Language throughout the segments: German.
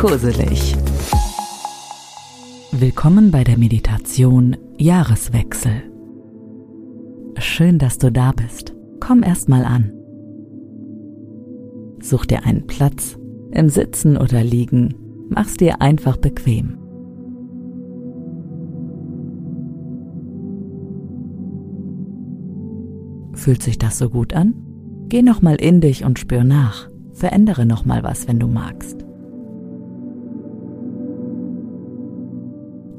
Kurselig. Willkommen bei der Meditation Jahreswechsel. Schön, dass du da bist. Komm erst mal an. Such dir einen Platz, im Sitzen oder Liegen. Mach's dir einfach bequem. Fühlt sich das so gut an? Geh noch mal in dich und spür nach. Verändere noch mal was, wenn du magst.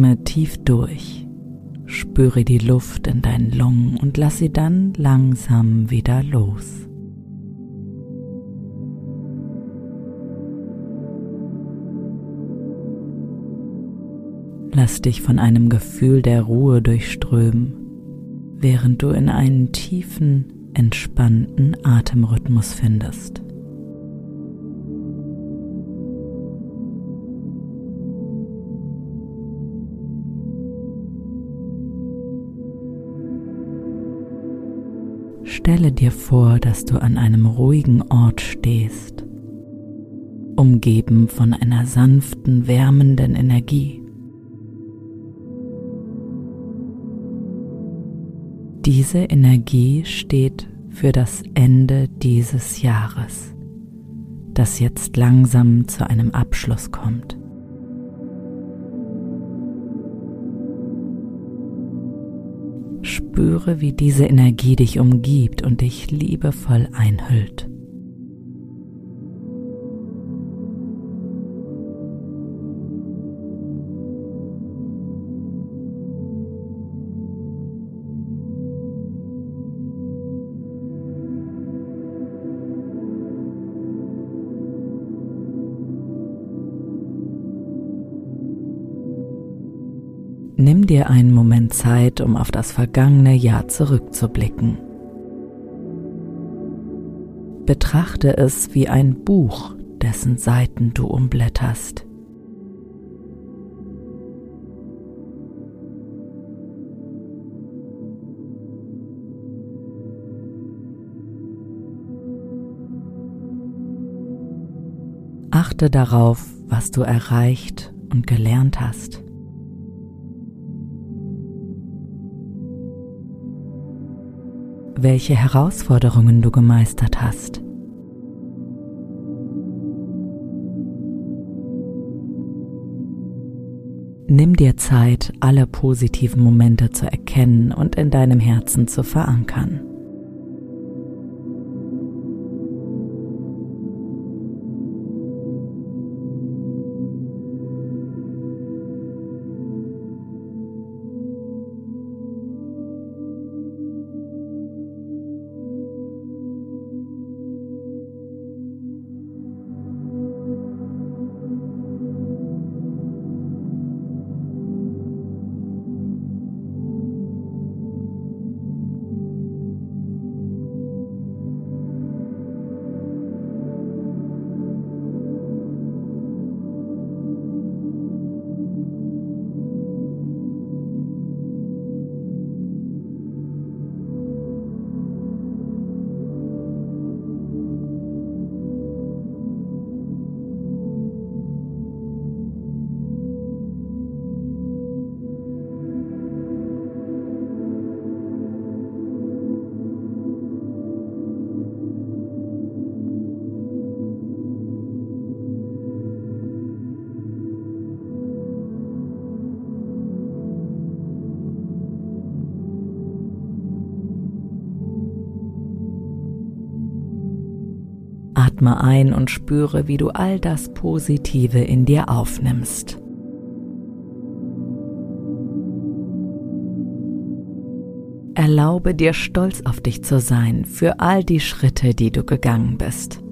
Atme tief durch. Spüre die Luft in deinen Lungen und lass sie dann langsam wieder los. Lass dich von einem Gefühl der Ruhe durchströmen während du in einen tiefen, entspannten Atemrhythmus findest. Stelle dir vor, dass du an einem ruhigen Ort stehst, umgeben von einer sanften, wärmenden Energie. Diese Energie steht für das Ende dieses Jahres, das jetzt langsam zu einem Abschluss kommt. Spüre, wie diese Energie dich umgibt und dich liebevoll einhüllt. Nimm dir einen Moment Zeit, um auf das vergangene Jahr zurückzublicken. Betrachte es wie ein Buch, dessen Seiten du umblätterst. Achte darauf, was du erreicht und gelernt hast. Welche Herausforderungen du gemeistert hast. Nimm dir Zeit, alle positiven Momente zu erkennen und in deinem Herzen zu verankern. Atme ein und spüre, wie du all das Positive in dir aufnimmst. Erlaube dir stolz auf dich zu sein für all die Schritte, die du gegangen bist.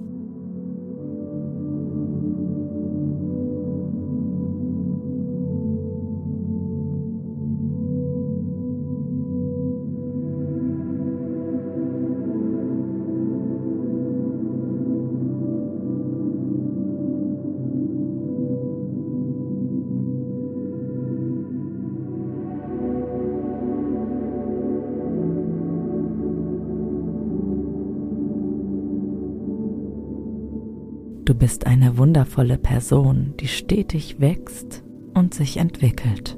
Bist eine wundervolle Person, die stetig wächst und sich entwickelt.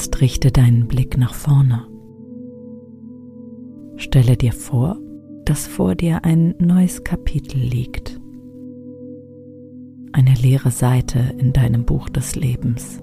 Jetzt richte deinen Blick nach vorne. Stelle dir vor, dass vor dir ein neues Kapitel liegt. Eine leere Seite in deinem Buch des Lebens.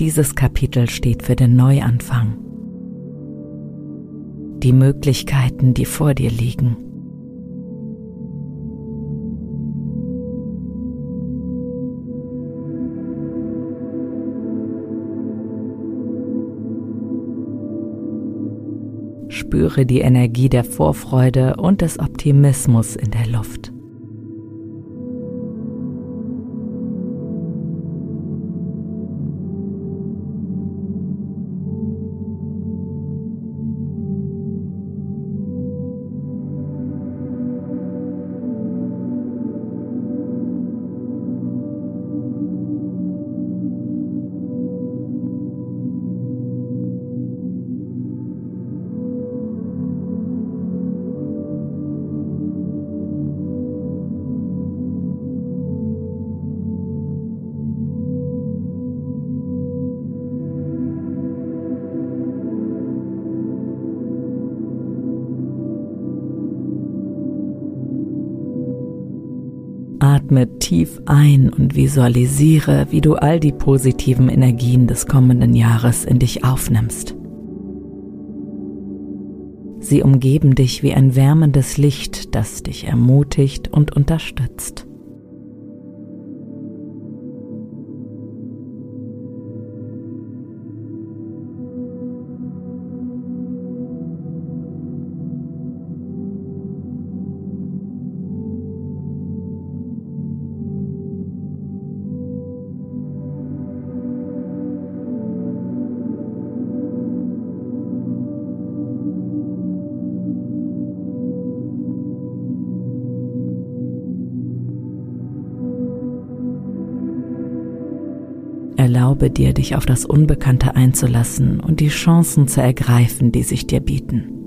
Dieses Kapitel steht für den Neuanfang. Die Möglichkeiten, die vor dir liegen. Spüre die Energie der Vorfreude und des Optimismus in der Luft. Atme tief ein und visualisiere, wie du all die positiven Energien des kommenden Jahres in dich aufnimmst. Sie umgeben dich wie ein wärmendes Licht, das dich ermutigt und unterstützt. Erlaube dir, dich auf das Unbekannte einzulassen und die Chancen zu ergreifen, die sich dir bieten.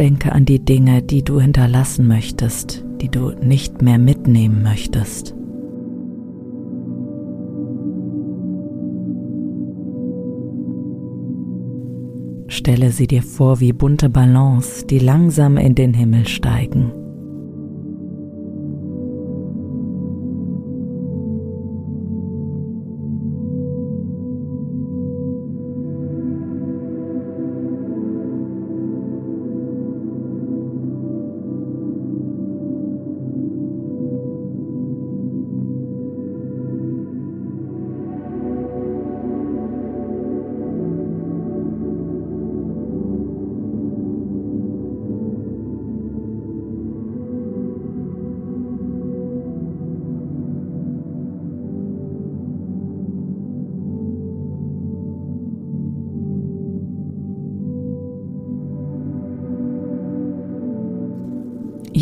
Denke an die Dinge, die du hinterlassen möchtest, die du nicht mehr mitnehmen möchtest. Stelle sie dir vor wie bunte Ballons, die langsam in den Himmel steigen.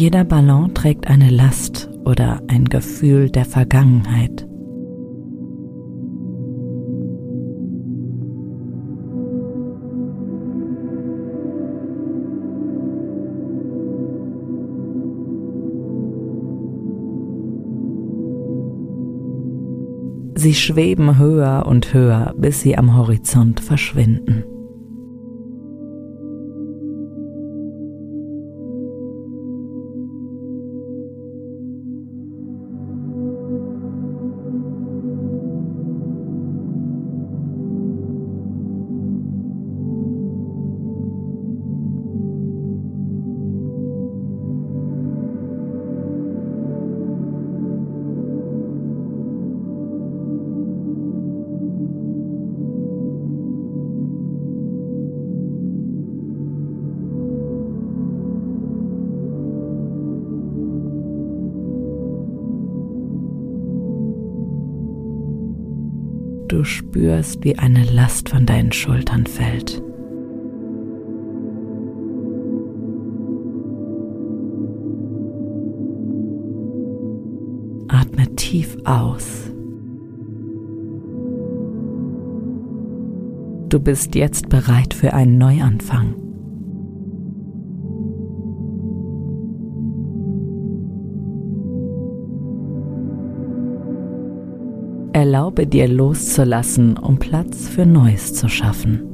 Jeder Ballon trägt eine Last oder ein Gefühl der Vergangenheit. Sie schweben höher und höher, bis sie am Horizont verschwinden. Spürst, wie eine Last von deinen Schultern fällt. Atme tief aus. Du bist jetzt bereit für einen Neuanfang. Erlaube dir loszulassen, um Platz für Neues zu schaffen.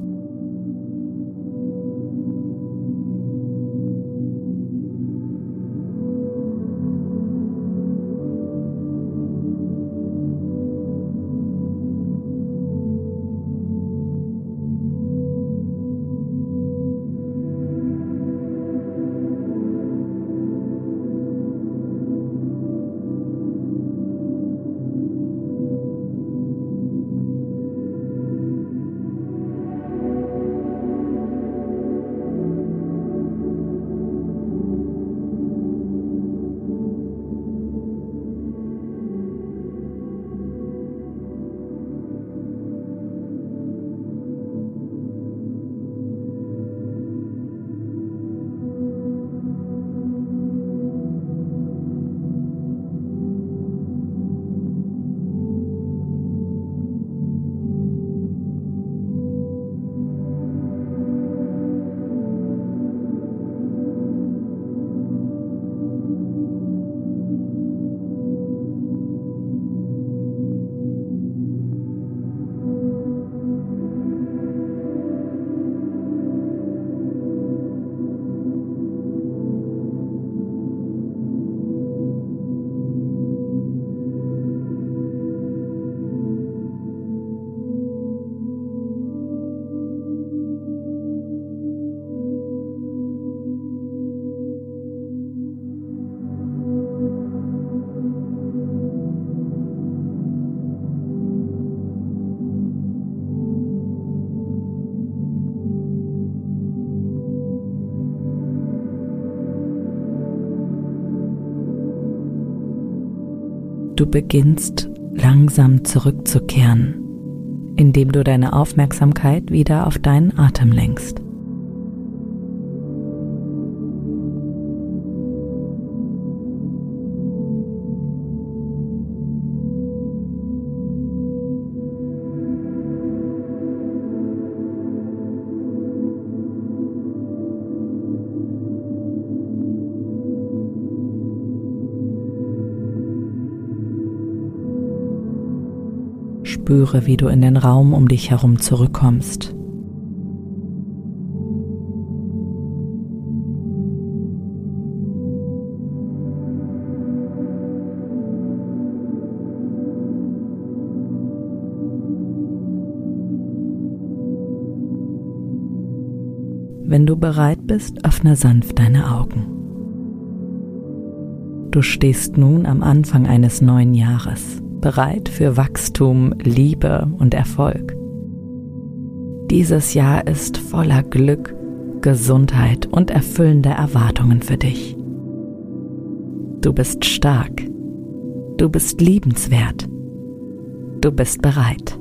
Du beginnst langsam zurückzukehren, indem du deine Aufmerksamkeit wieder auf deinen Atem lenkst. Spüre, wie du in den Raum um dich herum zurückkommst. Wenn du bereit bist, öffne sanft deine Augen. Du stehst nun am Anfang eines neuen Jahres bereit für Wachstum, Liebe und Erfolg. Dieses Jahr ist voller Glück, Gesundheit und erfüllender Erwartungen für dich. Du bist stark. Du bist liebenswert. Du bist bereit.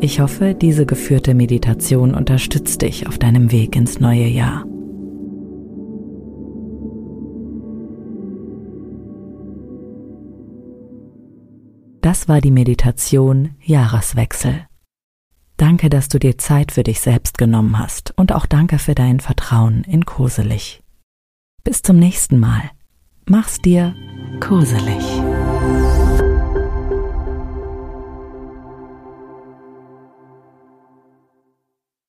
Ich hoffe, diese geführte Meditation unterstützt dich auf deinem Weg ins neue Jahr. Das war die Meditation Jahreswechsel. Danke, dass du dir Zeit für dich selbst genommen hast und auch danke für dein Vertrauen in Koselig. Bis zum nächsten Mal. Mach's dir koselig.